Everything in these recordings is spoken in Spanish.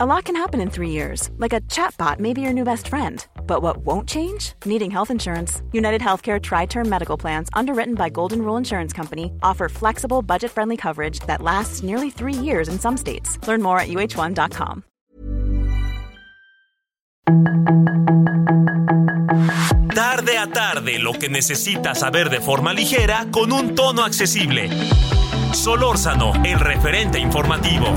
A lot can happen in three years, like a chatbot may be your new best friend. But what won't change? Needing health insurance. United Healthcare Tri Term Medical Plans, underwritten by Golden Rule Insurance Company, offer flexible, budget friendly coverage that lasts nearly three years in some states. Learn more at uh1.com. Tarde a tarde, lo que necesitas saber de forma ligera con un tono accesible. Solórzano, el referente informativo.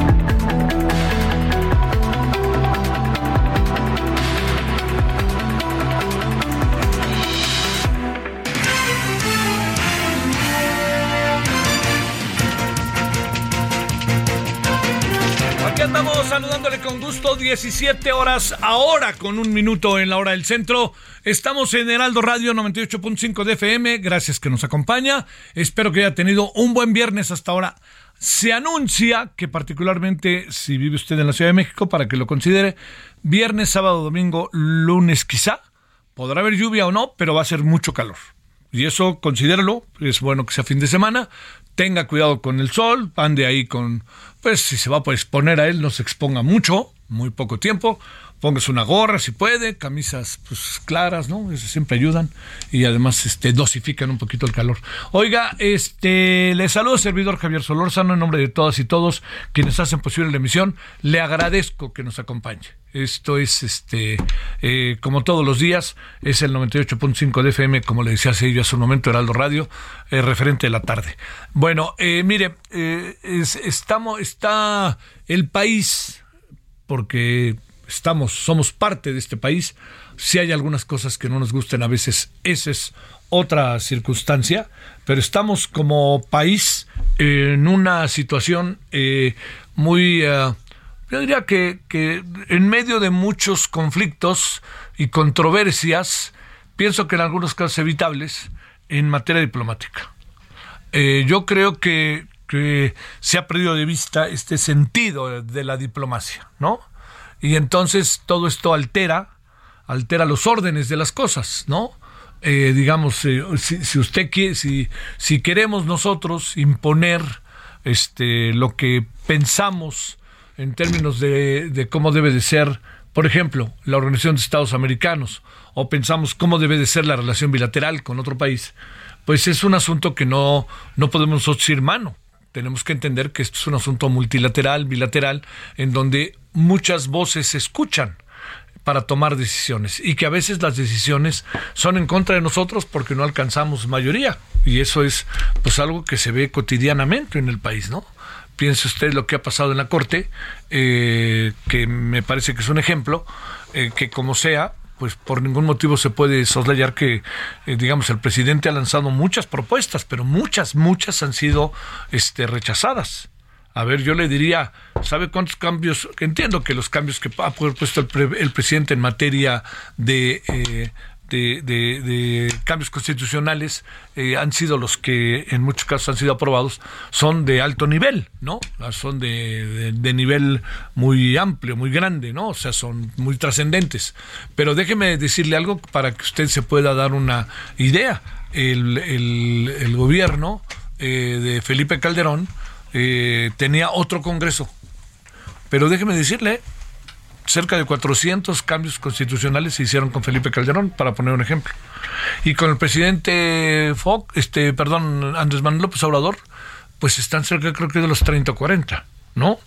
Saludándole con gusto, 17 horas ahora con un minuto en la hora del centro. Estamos en Heraldo Radio 98.5 de FM, gracias que nos acompaña. Espero que haya tenido un buen viernes hasta ahora. Se anuncia que particularmente si vive usted en la Ciudad de México, para que lo considere, viernes, sábado, domingo, lunes quizá, podrá haber lluvia o no, pero va a ser mucho calor. Y eso considéralo, es bueno que sea fin de semana, tenga cuidado con el sol, ande ahí con, pues si se va a exponer a él, no se exponga mucho, muy poco tiempo, póngase una gorra si puede, camisas pues claras, ¿no? Eso siempre ayudan y además este dosifican un poquito el calor. Oiga, este le saludo servidor Javier Solórzano en nombre de todas y todos quienes hacen posible la emisión. Le agradezco que nos acompañe. Esto es este eh, como todos los días, es el 98.5 de FM, como le decía hace hace un momento, Heraldo Radio, eh, referente de la tarde. Bueno, eh, mire, estamos, está el país, porque estamos, somos parte de este país. Si hay algunas cosas que no nos gusten a veces, esa es otra circunstancia, pero estamos como país en una situación eh, muy, eh, yo diría que, que en medio de muchos conflictos y controversias, pienso que en algunos casos evitables, en materia diplomática. Eh, yo creo que, se ha perdido de vista este sentido de la diplomacia, ¿no? y entonces todo esto altera, altera los órdenes de las cosas, ¿no? Eh, digamos, eh, si, usted quiere, si, si queremos nosotros imponer este, lo que pensamos en términos de, de cómo debe de ser, por ejemplo, la Organización de Estados Americanos, o pensamos cómo debe de ser la relación bilateral con otro país, pues es un asunto que no, no podemos nosotros ir mano tenemos que entender que esto es un asunto multilateral, bilateral, en donde muchas voces se escuchan para tomar decisiones y que a veces las decisiones son en contra de nosotros porque no alcanzamos mayoría y eso es pues algo que se ve cotidianamente en el país, ¿no? Piense usted lo que ha pasado en la Corte, eh, que me parece que es un ejemplo, eh, que como sea, pues por ningún motivo se puede soslayar que, eh, digamos, el presidente ha lanzado muchas propuestas, pero muchas, muchas han sido este, rechazadas. A ver, yo le diría, ¿sabe cuántos cambios? Entiendo que los cambios que ha puesto el, presidente en materia de, eh, de, cambios constitucionales eh, han sido los que en muchos casos han sido aprobados, son de alto nivel, ¿no? Son de, nivel muy amplio, muy grande, ¿no? O sea, son muy trascendentes. Pero déjeme decirle algo para que usted se pueda dar una idea. El, el, gobierno eh, de Felipe Calderón eh, tenía otro Congreso. Pero déjeme decirle, cerca de 400 cambios constitucionales se hicieron con Felipe Calderón, para poner un ejemplo. Y con el presidente Fox, este, perdón, Andrés Manuel López Obrador, pues están cerca creo que de los 30 o 40, ¿no?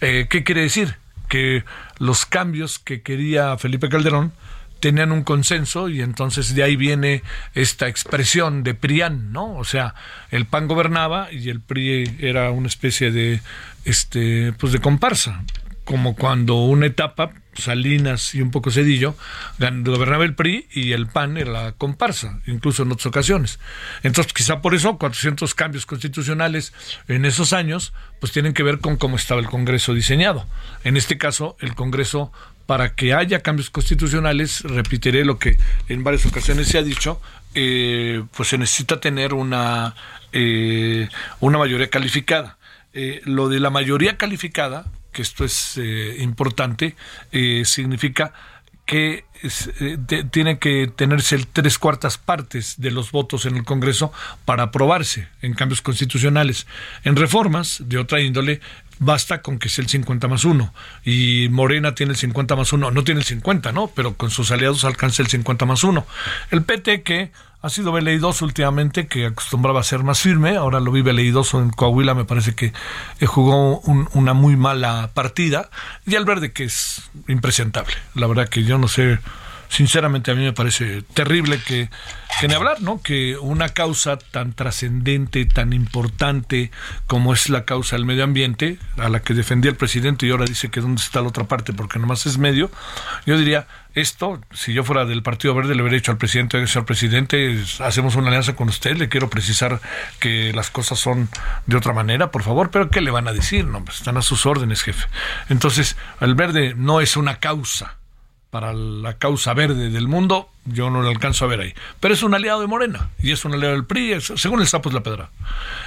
Eh, ¿Qué quiere decir? Que los cambios que quería Felipe Calderón tenían un consenso y entonces de ahí viene esta expresión de PRIAN, ¿no? O sea, el PAN gobernaba y el PRI era una especie de este pues de comparsa como cuando una etapa, Salinas y un poco Cedillo, gobernaba el PRI y el PAN era la comparsa, incluso en otras ocasiones. Entonces, quizá por eso 400 cambios constitucionales en esos años, pues tienen que ver con cómo estaba el Congreso diseñado. En este caso, el Congreso, para que haya cambios constitucionales, repetiré lo que en varias ocasiones se ha dicho, eh, pues se necesita tener una, eh, una mayoría calificada. Eh, lo de la mayoría calificada que esto es eh, importante, eh, significa que eh, tiene que tenerse tres cuartas partes de los votos en el Congreso para aprobarse en cambios constitucionales. En reformas de otra índole, basta con que sea el 50 más 1. Y Morena tiene el 50 más 1, no tiene el 50, ¿no? Pero con sus aliados alcanza el 50 más 1. El PT que ha sido veleidoso últimamente, que acostumbraba a ser más firme, ahora lo vive veleidoso en Coahuila, me parece que eh, jugó una muy mala partida. Y el verde que es impresentable. La verdad que yo no sé sinceramente a mí me parece terrible que, que ni hablar, ¿no? Que una causa tan trascendente, tan importante como es la causa del medio ambiente, a la que defendía el presidente y ahora dice que dónde está la otra parte porque nomás es medio, yo diría, esto, si yo fuera del Partido Verde, le hubiera dicho al presidente, señor presidente, hacemos una alianza con usted, le quiero precisar que las cosas son de otra manera, por favor, pero ¿qué le van a decir? No, pues están a sus órdenes, jefe. Entonces, el verde no es una causa, para la causa verde del mundo, yo no lo alcanzo a ver ahí. Pero es un aliado de Morena y es un aliado del PRI, según el sapo la pedra.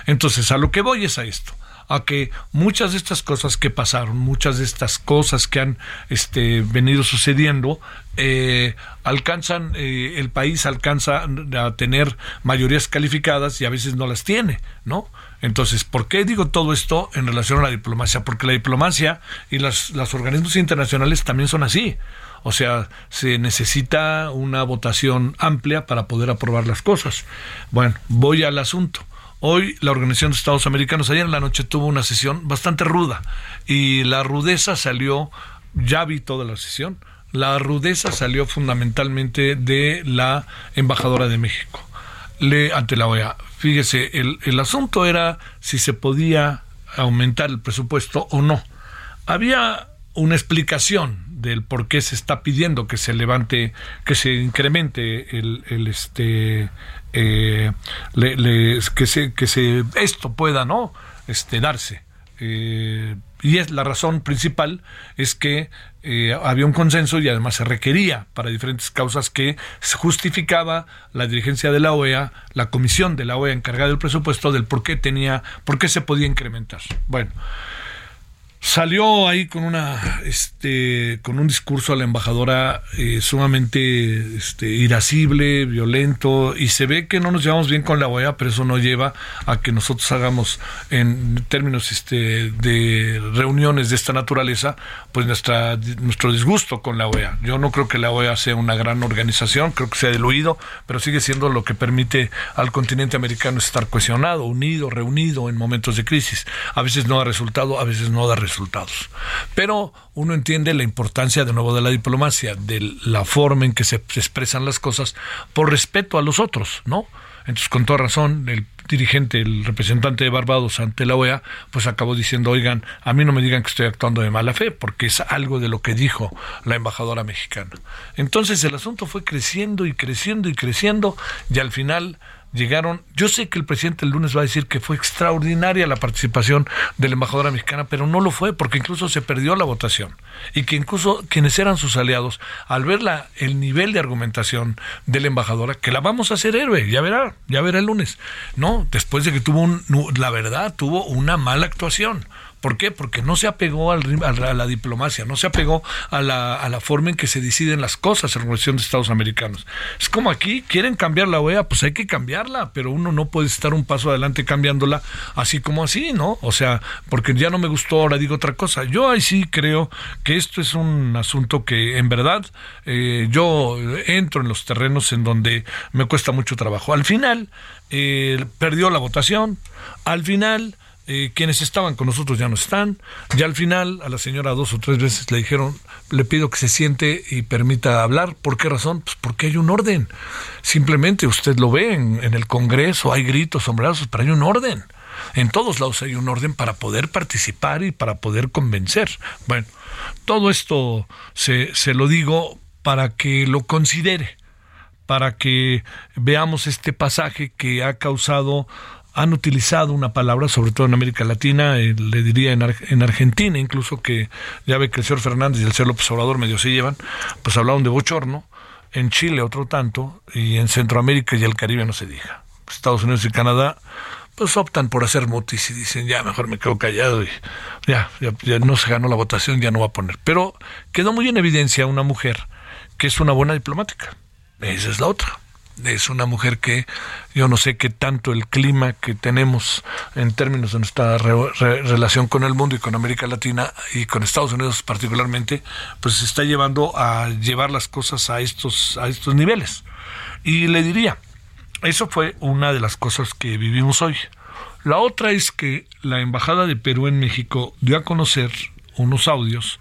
Entonces, a lo que voy es a esto, a que muchas de estas cosas que pasaron, muchas de estas cosas que han este, venido sucediendo, eh, alcanzan, eh, el país alcanza a tener mayorías calificadas y a veces no las tiene, ¿no? Entonces, ¿por qué digo todo esto en relación a la diplomacia? Porque la diplomacia y los organismos internacionales también son así. O sea, se necesita una votación amplia para poder aprobar las cosas. Bueno, voy al asunto. Hoy la Organización de Estados Americanos, ayer en la noche tuvo una sesión bastante ruda y la rudeza salió, ya vi toda la sesión, la rudeza salió fundamentalmente de la embajadora de México le, ante la OEA. Fíjese, el, el asunto era si se podía aumentar el presupuesto o no. Había una explicación del por qué se está pidiendo que se levante, que se incremente el, este, eh, que se, que se, esto pueda, ¿no? Este, darse. Eh, y es la razón principal es que eh, había un consenso y además se requería para diferentes causas que justificaba la dirigencia de la OEA, la comisión de la OEA encargada del presupuesto del por qué tenía, por qué se podía incrementar. Bueno, Salió ahí con una, este, con un discurso a la embajadora eh, sumamente este, irascible, violento, y se ve que no nos llevamos bien con la OEA, pero eso no lleva a que nosotros hagamos, en términos este, de reuniones de esta naturaleza, pues nuestra, nuestro disgusto con la OEA. Yo no creo que la OEA sea una gran organización, creo que sea diluido, pero sigue siendo lo que permite al continente americano estar cohesionado, unido, reunido en momentos de crisis. A veces no da resultado, a veces no da resultado resultados. Pero uno entiende la importancia de nuevo de la diplomacia, de la forma en que se expresan las cosas por respeto a los otros, ¿no? Entonces, con toda razón, el dirigente, el representante de Barbados ante la OEA, pues acabó diciendo, oigan, a mí no me digan que estoy actuando de mala fe, porque es algo de lo que dijo la embajadora mexicana. Entonces el asunto fue creciendo y creciendo y creciendo, y al final llegaron, yo sé que el presidente el lunes va a decir que fue extraordinaria la participación de la embajadora mexicana, pero no lo fue porque incluso se perdió la votación. Y que incluso quienes eran sus aliados, al ver la, el nivel de argumentación de la embajadora, que la vamos a hacer héroe, ya verá, ya verá el lunes, no, después de que tuvo un, la verdad, tuvo una mala actuación ¿Por qué? Porque no se apegó al, a la diplomacia, no se apegó a la, forma en que se deciden las cosas en relación de Estados americanos. Es como aquí, quieren cambiar la OEA, pues hay que cambiarla, pero uno no puede estar un paso adelante cambiándola así como así, ¿no? O sea, porque ya no me gustó, ahora digo otra cosa. Yo ahí sí creo que esto es un asunto que en verdad eh, yo entro en los terrenos en donde me cuesta mucho trabajo. Al final, eh, perdió la votación, al final eh, quienes estaban con nosotros ya no están. Ya al final a la señora dos o tres veces le dijeron, le pido que se siente y permita hablar. ¿Por qué razón? Pues porque hay un orden. Simplemente usted lo ve en, el Congreso, hay gritos, sombrerazos, pero hay un orden. En todos lados hay un orden para poder participar y para poder convencer. Bueno, todo esto se, se lo digo para que lo considere, para que veamos este pasaje que ha causado han utilizado una palabra, sobre todo en América Latina, eh, le diría en, en, Argentina, incluso que ya ve que el señor Fernández y el señor López Obrador medio se llevan, pues hablaron de bochorno, en Chile otro tanto, y en Centroamérica y el Caribe no se diga. Estados Unidos y Canadá, pues optan por hacer mutis y dicen, ya mejor me quedo callado y ya, ya, ya no se ganó la votación, ya no va a poner. Pero quedó muy en evidencia una mujer que es una buena diplomática. Esa es la otra es una mujer que yo no sé qué tanto el clima que tenemos en términos de nuestra relación con el mundo y con América Latina y con Estados Unidos particularmente, pues se está llevando a llevar las cosas a estos, a estos niveles. Y le diría, eso fue una de las cosas que vivimos hoy. La otra es que la Embajada de Perú en México dio a conocer unos audios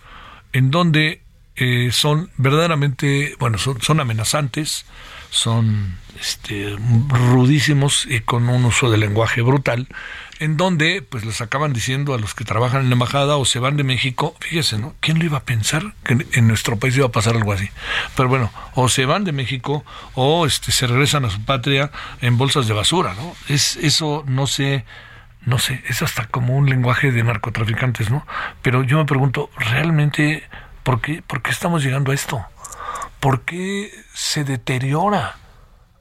en donde eh, son verdaderamente, bueno, son, son amenazantes, son este, rudísimos y con un uso de lenguaje brutal, en donde pues les acaban diciendo a los que trabajan en la embajada o se van de México, fíjese, ¿no? ¿Quién lo iba a pensar que en nuestro país iba a pasar algo así? Pero bueno, o se van de México o este, se regresan a su patria en bolsas de basura, ¿no? Es, eso no sé, no sé, es hasta como un lenguaje de narcotraficantes, ¿no? Pero yo me pregunto, ¿realmente por qué, por qué estamos llegando a esto? ¿Por qué se deteriora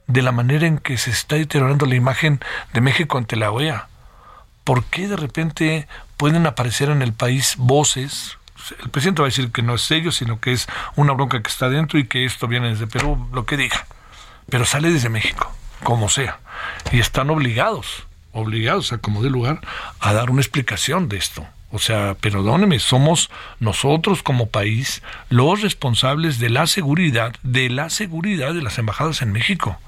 de la manera en que se está deteriorando la imagen de México ante la OEA? ¿Por qué de repente pueden aparecer en el país voces? El presidente va a decir que no es ellos, sino que es una bronca que está dentro y que esto viene desde Perú, lo que diga. Pero sale desde México, como sea. Y están obligados, obligados a como de lugar, a dar una explicación de esto. O sea, perdóneme, somos nosotros como país los responsables de la seguridad, de la seguridad de las embajadas en México.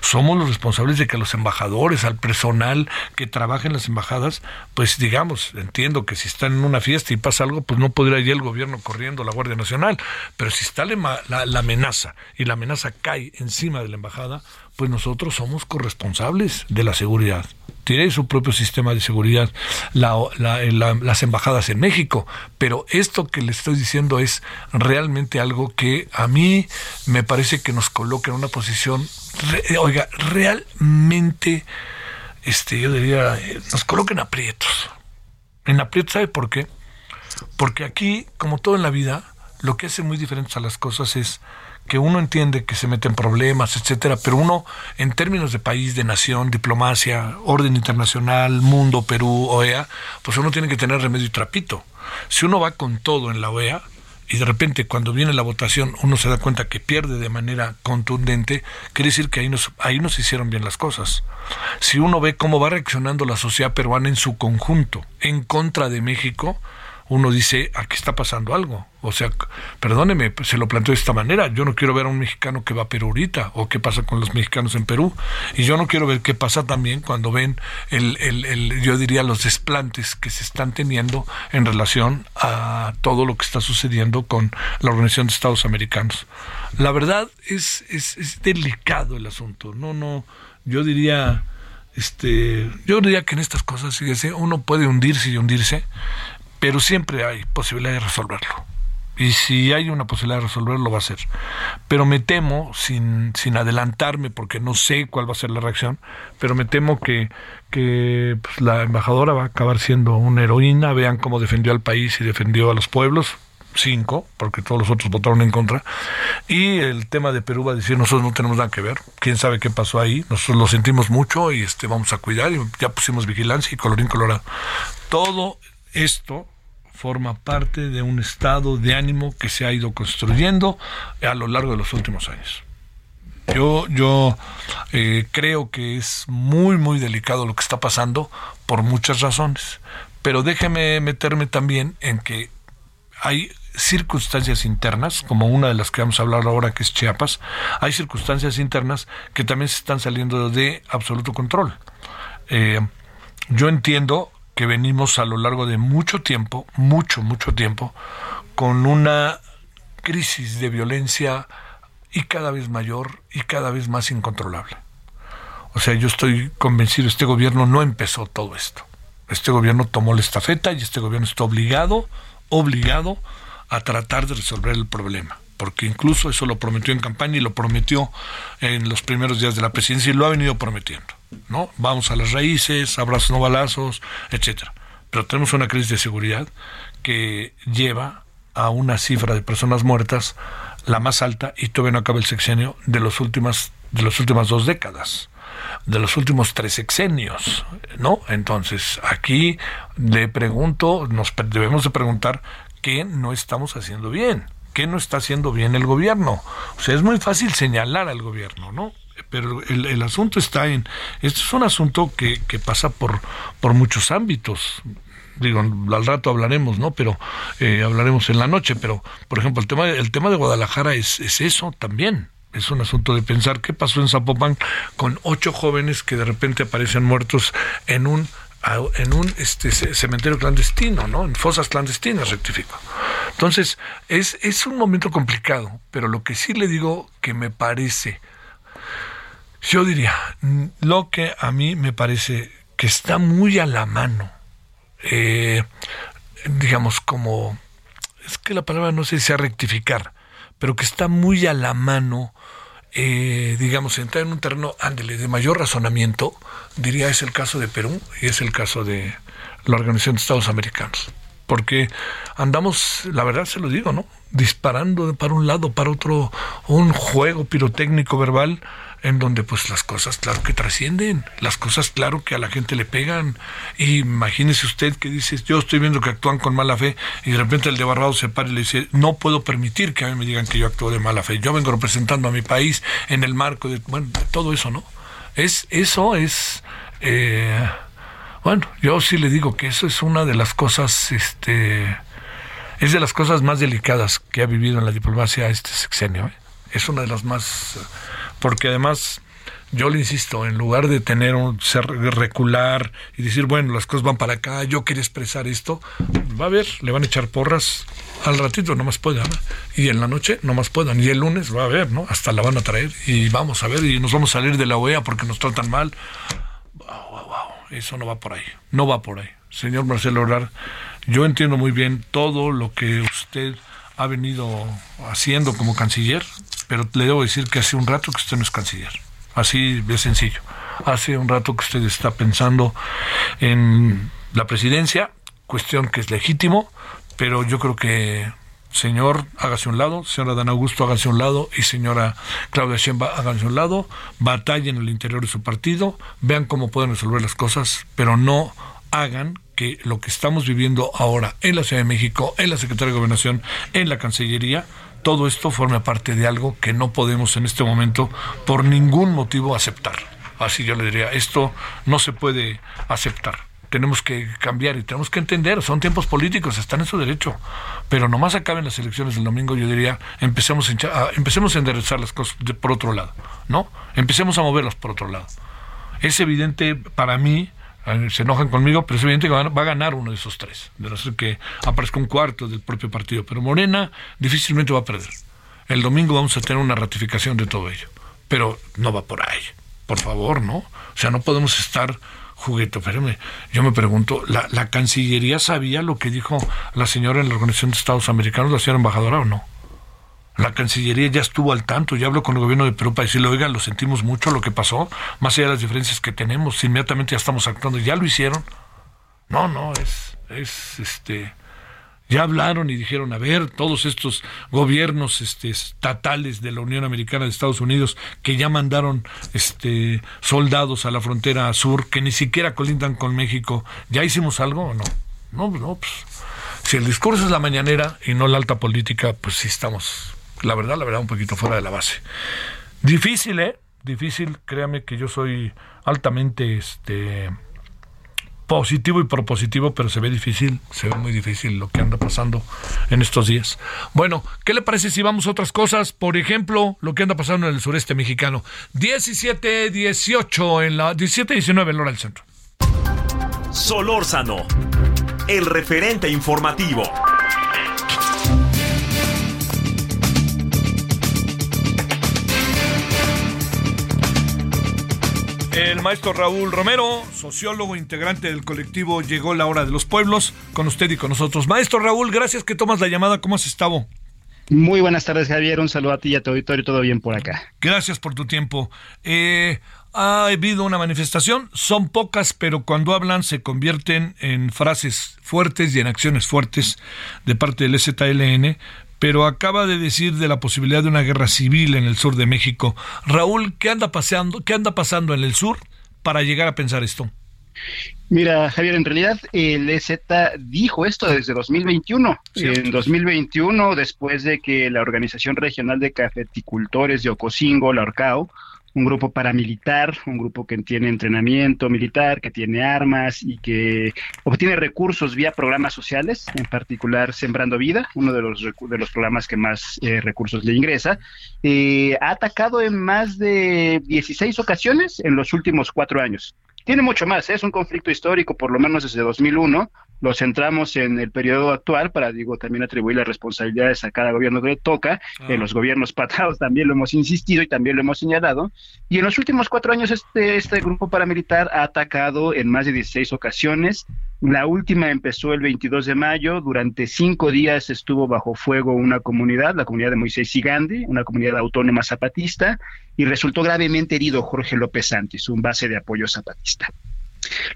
Somos los responsables de que los embajadores, al personal que trabaja en las embajadas, pues digamos, entiendo que si están en una fiesta y pasa algo, pues no podría ir el gobierno corriendo, la Guardia Nacional. Pero si está la, la amenaza y la amenaza cae encima de la embajada, pues nosotros somos corresponsables de la seguridad tiene su propio sistema de seguridad las embajadas en México, pero esto que le estoy diciendo es realmente algo que a mí me parece que nos coloca en una posición, oiga, realmente, este, yo diría, nos coloca en aprietos. En aprietos, ¿sabe por qué? Porque aquí, como todo en la vida, lo que hace muy diferentes a las cosas es que uno entiende que se meten problemas, etcétera, pero uno, en términos de país, de nación, diplomacia, orden internacional, mundo, Perú, OEA, pues uno tiene que tener remedio y trapito. Si uno va con todo en la OEA, y de repente cuando viene la votación uno se da cuenta que pierde de manera contundente, quiere decir que ahí nos, ahí nos hicieron bien las cosas. Si uno ve cómo va reaccionando la sociedad peruana en su conjunto en contra de México, uno dice, aquí está pasando algo. O sea, perdóneme, se lo planteo de esta manera. Yo no quiero ver a un mexicano que va a Perú ahorita o qué pasa con los mexicanos en Perú. Y yo no quiero ver qué pasa también cuando ven, el, el, el, yo diría, los desplantes que se están teniendo en relación a todo lo que está sucediendo con la Organización de Estados Americanos. La verdad es, es, es delicado el asunto. No, no, yo diría... Este, yo diría que en estas cosas, fíjese, uno puede hundirse y hundirse, pero siempre hay posibilidad de resolverlo. Y si hay una posibilidad de resolverlo, va a ser. Pero me temo, sin, sin adelantarme, porque no sé cuál va a ser la reacción, pero me temo que, que pues, la embajadora va a acabar siendo una heroína. Vean cómo defendió al país y defendió a los pueblos. Cinco, porque todos los otros votaron en contra. Y el tema de Perú va a decir, nosotros no tenemos nada que ver. Quién sabe qué pasó ahí. Nosotros lo sentimos mucho y este vamos a cuidar. Y ya pusimos vigilancia y colorín colorado. Todo esto forma parte de un estado de ánimo que se ha ido construyendo a lo largo de los últimos años. Yo, yo eh, creo que es muy, muy delicado lo que está pasando por muchas razones, pero déjeme meterme también en que hay circunstancias internas, como una de las que vamos a hablar ahora, que es Chiapas, hay circunstancias internas que también se están saliendo de absoluto control. Eh, yo entiendo que venimos a lo largo de mucho tiempo, mucho, mucho tiempo, con una crisis de violencia y cada vez mayor y cada vez más incontrolable. O sea, yo estoy convencido, este gobierno no empezó todo esto. Este gobierno tomó la estafeta y este gobierno está obligado, obligado a tratar de resolver el problema porque incluso eso lo prometió en campaña y lo prometió en los primeros días de la presidencia y lo ha venido prometiendo, ¿no? Vamos a las raíces, abrazos no balazos, etcétera. Pero tenemos una crisis de seguridad que lleva a una cifra de personas muertas la más alta y todavía no acaba el sexenio de los últimas de las últimas dos décadas de los últimos tres sexenios, ¿no? Entonces, aquí le pregunto, nos debemos de preguntar qué no estamos haciendo bien qué no está haciendo bien el gobierno. O sea, es muy fácil señalar al gobierno, ¿no? Pero el, asunto está en, esto es un asunto que, que pasa por, por muchos ámbitos digo, al rato hablaremos, ¿no? Pero eh, hablaremos en la noche, pero por ejemplo, el tema, el tema de Guadalajara es, es eso también. Es un asunto de pensar qué pasó en Zapopan con ocho jóvenes que de repente aparecen muertos en un en un este, cementerio clandestino, ¿no? En fosas clandestinas, rectifico. Entonces, es, es un momento complicado, pero lo que sí le digo que me parece, yo diría, lo que a mí me parece que está muy a la mano, eh, digamos, como, es que la palabra no sé si a rectificar, pero que está muy a la mano eh, digamos, entrar en un terreno, ándele, de mayor razonamiento, diría es el caso de Perú y es el caso de la Organización de Estados Americanos. Porque andamos, la verdad se lo digo, ¿no? Disparando para un lado, para otro, un juego pirotécnico verbal en donde pues las cosas claro que trascienden, las cosas claro que a la gente le pegan. Y imagínese usted que dice, yo estoy viendo que actúan con mala fe y de repente el de Barrado se para y le dice, no puedo permitir que a mí me digan que yo actúo de mala fe. Yo vengo representando a mi país en el marco de, bueno, todo eso, ¿no? Es, eso es, eh, bueno, yo sí le digo que eso es una de las cosas, este, es de las cosas más delicadas que ha vivido en la diplomacia este sexenio. ¿eh? Es una de las más porque además yo le insisto, en lugar de tener un ser recular y decir, bueno, las cosas van para acá, yo quería expresar esto, va a ver, le van a echar porras al ratito, no más puedan, y en la noche no más puedan, y el lunes va a ver, ¿no? Hasta la van a traer, y vamos a ver, y nos vamos a salir de la OEA porque nos tratan mal. Wow, wow, wow, eso no va por ahí, no va por ahí. Señor Marcelo Orar, yo entiendo muy bien todo lo que usted ha venido haciendo como canciller, pero le debo decir que hace un rato que usted no es canciller. Así de sencillo. Hace un rato que usted está pensando en la presidencia, cuestión que es legítimo, pero yo creo que señor, hágase un lado, señora Dan Augusto, hágase un lado, y señora Claudia Sheinbaum, hágase un lado, batallen en el interior de su partido, vean cómo pueden resolver las cosas, pero no hagan que lo que estamos viviendo ahora en la Ciudad de México, en la Secretaría de Gobernación, en la Cancillería, todo esto forma parte de algo que no podemos en este momento por ningún motivo aceptar. Así yo le diría, esto no se puede aceptar. Tenemos que cambiar y tenemos que entender, son tiempos políticos, están en su derecho. Pero nomás acaben las elecciones del domingo, yo diría, empecemos a, empecemos a enderezar las cosas por otro lado, ¿no? Empecemos a moverlas por otro lado. Es evidente para mí se enojan conmigo, pero es evidente que va a ganar uno de esos tres, de no ser que aparezca un cuarto del propio partido. Pero Morena difícilmente va a perder. El domingo vamos a tener una ratificación de todo ello, pero no va por ahí. Por favor, ¿no? O sea, no podemos estar juguete. Yo me pregunto, ¿la, ¿la Cancillería sabía lo que dijo la señora en la Organización de Estados Americanos, la señora embajadora o no? La Cancillería ya estuvo al tanto, ya habló con el gobierno de Perú para decirle, oiga, lo sentimos mucho lo que pasó, más allá de las diferencias que tenemos, inmediatamente ya estamos actuando, ya lo hicieron. No, no, es, es este, ya hablaron y dijeron, a ver, todos estos gobiernos este, estatales de la Unión Americana de Estados Unidos que ya mandaron este, soldados a la frontera sur, que ni siquiera colindan con México, ¿ya hicimos algo o no? No, no, pues si el discurso es la mañanera y no la alta política, pues sí estamos la verdad, la verdad, un poquito fuera de la base. Difícil, ¿eh? Difícil, créame que yo soy altamente este positivo y propositivo, pero se ve difícil, se ve muy difícil lo que anda pasando en estos días. Bueno, ¿qué le parece si vamos a otras cosas? Por ejemplo, lo que anda pasando en el sureste mexicano. 17, 18 en la 17, 19 en hora del centro. Solórzano, el referente informativo. El maestro Raúl Romero, sociólogo integrante del colectivo Llegó la hora de los pueblos, con usted y con nosotros. Maestro Raúl, gracias que tomas la llamada. ¿Cómo has estado? Muy buenas tardes, Javier. Un saludo a ti y a tu auditorio. Todo bien por acá. Gracias por tu tiempo. Eh, ha habido una manifestación, son pocas, pero cuando hablan se convierten en frases fuertes y en acciones fuertes de parte del ZLN pero acaba de decir de la posibilidad de una guerra civil en el sur de México. Raúl, ¿qué anda pasando, qué anda pasando en el sur para llegar a pensar esto? Mira, Javier, en realidad el EZ dijo esto desde 2021. En 2021, después de que la Organización Regional de Cafeticultores de Ocosingo, la ORCAO, un grupo paramilitar, un grupo que tiene entrenamiento militar, que tiene armas y que obtiene recursos vía programas sociales, en particular Sembrando Vida, uno de los, de los programas que más eh, recursos le ingresa, eh, ha atacado en más de 16 ocasiones en los últimos cuatro años. Tiene mucho más, ¿eh? es un conflicto histórico, por lo menos desde 2001. Lo centramos en el periodo actual para, digo, también atribuir las responsabilidades a cada gobierno que le toca. En ah. los gobiernos patados también lo hemos insistido y también lo hemos señalado. Y en los últimos cuatro años este, este grupo paramilitar ha atacado en más de 16 ocasiones. La última empezó el 22 de mayo. Durante cinco días estuvo bajo fuego una comunidad, la comunidad de Moisés Sigandi, una comunidad autónoma zapatista y resultó gravemente herido Jorge López Santis, un base de apoyo zapatista.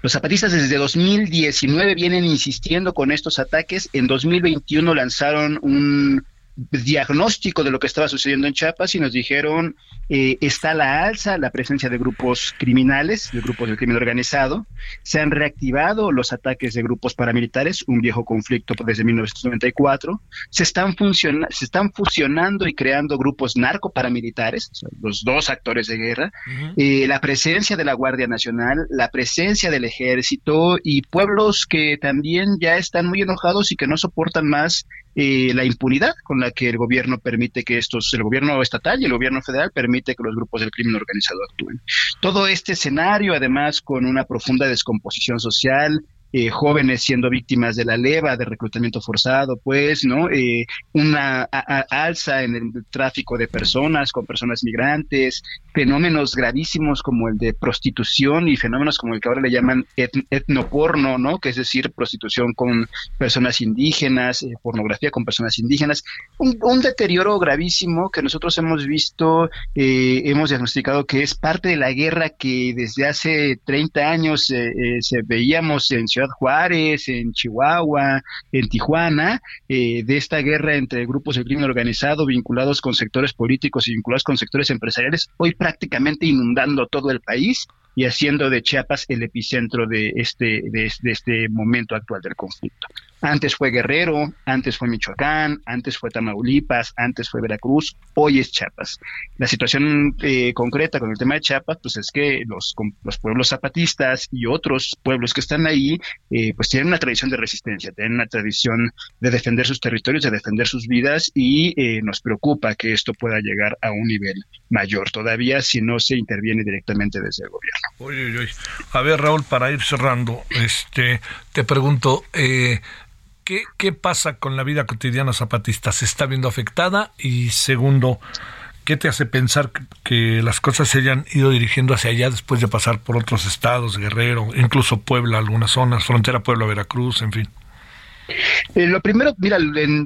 Los zapatistas desde 2019 vienen insistiendo con estos ataques. En 2021 lanzaron un diagnóstico de lo que estaba sucediendo en Chiapas y nos dijeron eh, está la alza la presencia de grupos criminales, de grupos del crimen organizado, se han reactivado los ataques de grupos paramilitares, un viejo conflicto desde 1994, se están, se están fusionando y creando grupos narcoparamilitares, los dos actores de guerra, eh, la presencia de la Guardia Nacional, la presencia del ejército y pueblos que también ya están muy enojados y que no soportan más eh, la impunidad con la que el gobierno permite que estos, el gobierno estatal y el gobierno federal que los grupos del crimen organizado actúen. Todo este escenario, además, con una profunda descomposición social, eh, jóvenes siendo víctimas de la leva, de reclutamiento forzado, pues, ¿no? Eh, una alza en el tráfico de personas con personas migrantes, fenómenos gravísimos como el de prostitución y fenómenos como el que ahora le llaman etnoporno, ¿no? Que es decir, prostitución con personas indígenas, eh, pornografía con personas indígenas, un, deterioro gravísimo que nosotros hemos visto, hemos diagnosticado que es parte de la guerra que desde hace 30 años se veíamos en Ciudad Juárez, en Chihuahua, en Tijuana, eh, de esta guerra entre grupos de crimen organizado vinculados con sectores políticos y vinculados con sectores empresariales, hoy prácticamente inundando todo el país y haciendo de Chiapas el epicentro de este, de este momento actual del conflicto. Antes fue Guerrero, antes fue Michoacán, antes fue Tamaulipas, antes fue Veracruz, hoy es Chiapas. La situación eh, concreta con el tema de Chiapas, pues es que los, los pueblos zapatistas y otros pueblos que están ahí, eh, pues tienen una tradición de resistencia, tienen una tradición de defender sus territorios, de defender sus vidas y eh, nos preocupa que esto pueda llegar a un nivel mayor todavía si no se interviene directamente desde el gobierno. A ver, Raúl, para ir cerrando, este, te pregunto, eh, ¿qué, pasa con la vida cotidiana zapatista? ¿Se está viendo afectada? Y segundo, ¿qué te hace pensar que las cosas se hayan ido dirigiendo hacia allá después de pasar por otros estados, Guerrero, incluso Puebla, algunas zonas, frontera Puebla-Veracruz, en fin? Eh, lo primero, mira,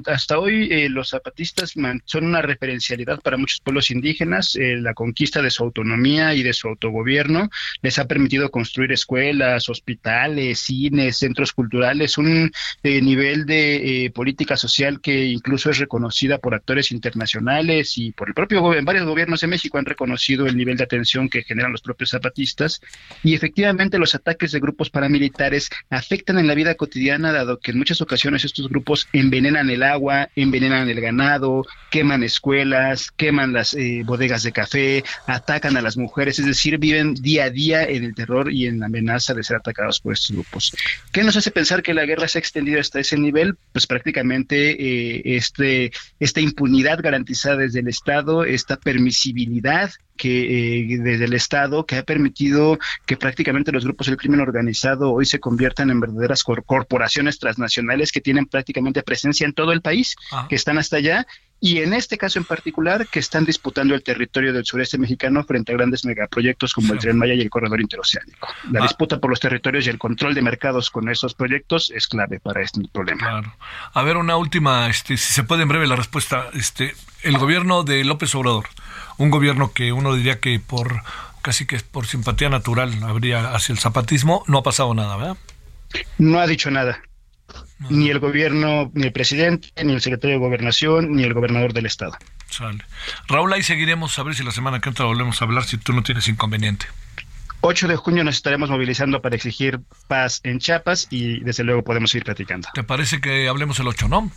hasta hoy eh, los zapatistas son una referencialidad para muchos pueblos indígenas. Eh, la conquista de su autonomía y de su autogobierno les ha permitido construir escuelas, hospitales, cines, centros culturales, un nivel de política social que incluso es reconocida por actores internacionales y por el propio gobierno. Varios gobiernos de México han reconocido el nivel de atención que generan los propios zapatistas y efectivamente los ataques de grupos paramilitares afectan en la vida cotidiana, dado que en muchas ocasiones estos grupos envenenan el agua, envenenan el ganado, queman escuelas, queman las eh, bodegas de café, atacan a las mujeres, es decir, viven día a día en el terror y en la amenaza de ser atacados por estos grupos. ¿Qué nos hace pensar que la guerra se ha extendido hasta ese nivel? Pues prácticamente eh, este, esta impunidad garantizada desde el Estado, esta permisibilidad que eh, desde el Estado que ha permitido que prácticamente los grupos del crimen organizado hoy se conviertan en verdaderas corporaciones transnacionales que tienen prácticamente presencia en todo el país, que están hasta allá y en este caso en particular que están disputando el territorio del sureste mexicano frente a grandes megaproyectos como el Tren Maya y el Corredor Interoceánico. La ah. disputa por los territorios y el control de mercados con esos proyectos es clave para este problema. Claro. A ver, una última, este, si se puede en breve la respuesta. Este, el gobierno de López Obrador un gobierno que uno diría que por casi que por simpatía natural habría hacia el zapatismo, no ha pasado nada, ¿verdad? No ha dicho nada. Ni el gobierno, ni el presidente, ni el secretario de gobernación, ni el gobernador del estado. Sale. Raúl, ahí seguiremos a ver si la semana que entra volvemos a hablar si tú no tienes inconveniente. 8 de junio nos estaremos movilizando para exigir paz en Chiapas y desde luego podemos ir platicando. ¿Te parece que hablemos el 8, no?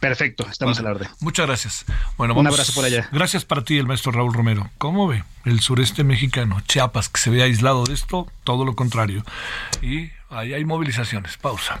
Perfecto, estamos a la orden. Muchas gracias. Bueno, Un abrazo por allá. Gracias para ti, el maestro Raúl Romero. ¿Cómo ve el sureste mexicano? Chiapas, que se ve aislado de esto, todo lo contrario. Y ahí hay movilizaciones. Pausa.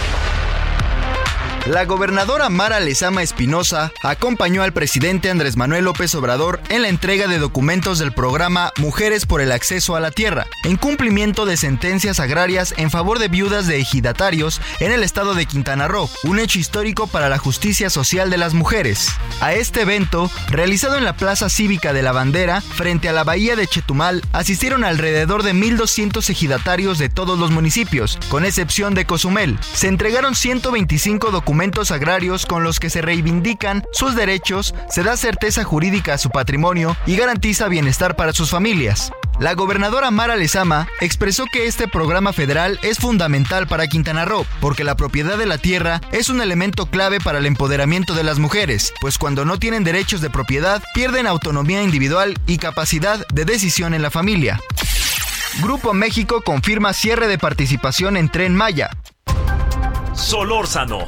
La gobernadora Mara Lezama Espinosa acompañó al presidente Andrés Manuel López Obrador en la entrega de documentos del programa Mujeres por el Acceso a la Tierra, en cumplimiento de sentencias agrarias en favor de viudas de ejidatarios en el estado de Quintana Roo, un hecho histórico para la justicia social de las mujeres. A este evento, realizado en la Plaza Cívica de la Bandera, frente a la bahía de Chetumal, asistieron alrededor de 1.200 ejidatarios de todos los municipios, con excepción de Cozumel. Se entregaron 125 documentos documentos agrarios con los que se reivindican sus derechos, se da certeza jurídica a su patrimonio y garantiza bienestar para sus familias. La gobernadora Mara Lezama expresó que este programa federal es fundamental para Quintana Roo, porque la propiedad de la tierra es un elemento clave para el empoderamiento de las mujeres, pues cuando no tienen derechos de propiedad, pierden autonomía individual y capacidad de decisión en la familia. Grupo México confirma cierre de participación en Tren Maya. Solórzano,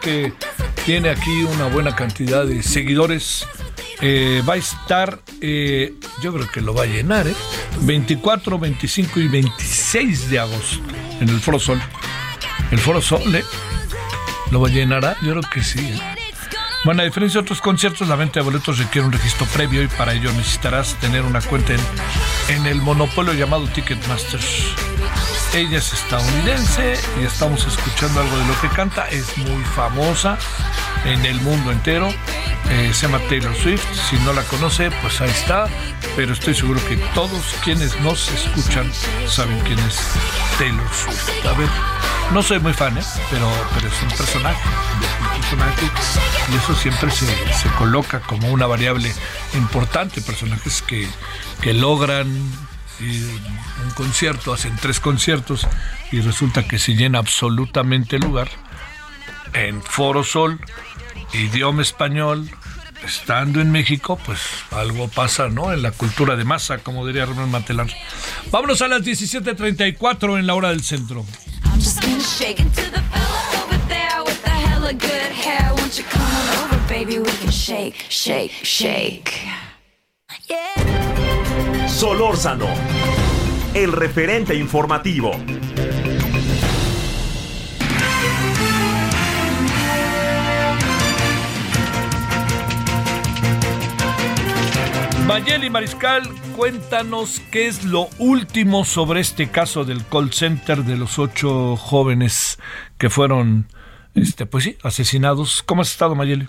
Que tiene aquí una buena cantidad de seguidores. Eh, va a estar, eh, yo creo que lo va a llenar, ¿eh? 24, 25 y 26 de agosto en el Foro Sol. El Foro Sol, ¿eh? ¿Lo llenará? Yo creo que sí. ¿eh? Bueno, a diferencia de otros conciertos, la venta de boletos requiere un registro previo y para ello necesitarás tener una cuenta en, en el monopolio llamado Ticketmasters. Ella es estadounidense y estamos escuchando algo de lo que canta. Es muy famosa en el mundo entero. Eh, se llama Taylor Swift. Si no la conoce, pues ahí está. Pero estoy seguro que todos quienes nos escuchan saben quién es Taylor Swift. A ver, no soy muy fan, ¿eh? pero, pero es un personaje. un personaje y eso siempre se, se coloca como una variable importante. Personajes que, que logran un concierto, hacen tres conciertos y resulta que se llena absolutamente el lugar. En Foro Sol idioma español, estando en México, pues algo pasa, ¿no? En la cultura de masa, como diría Ramón Matelán. Vámonos a las 17.34 en la hora del centro. Shake, shake. Solórzano, el referente informativo. Mayeli Mariscal, cuéntanos qué es lo último sobre este caso del call center de los ocho jóvenes que fueron, este, pues sí, asesinados. ¿Cómo has estado, Mayeli?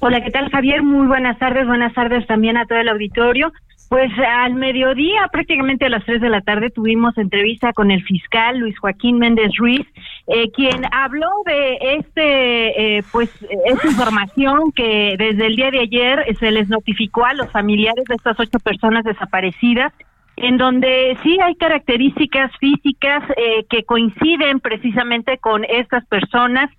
Hola, ¿qué tal Javier? Muy buenas tardes, buenas tardes también a todo el auditorio. Pues al mediodía, prácticamente a las 3 de la tarde, tuvimos entrevista con el fiscal Luis Joaquín Méndez Ruiz, eh, quien habló de este, eh, pues, esta información que desde el día de ayer se les notificó a los familiares de estas ocho personas desaparecidas en donde sí hay características físicas eh, que coinciden precisamente con estas personas.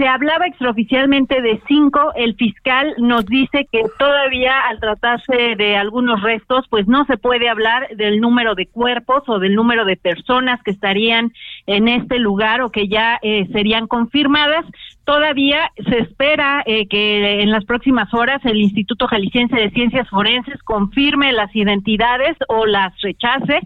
Se hablaba extraoficialmente de cinco, el fiscal nos dice que todavía al tratarse de algunos restos, pues no se puede hablar del número de cuerpos o del número de personas que estarían en este lugar o que ya eh, serían confirmadas. Todavía se espera eh, que en las próximas horas el Instituto Jalisciense de Ciencias Forenses confirme las identidades o las rechace,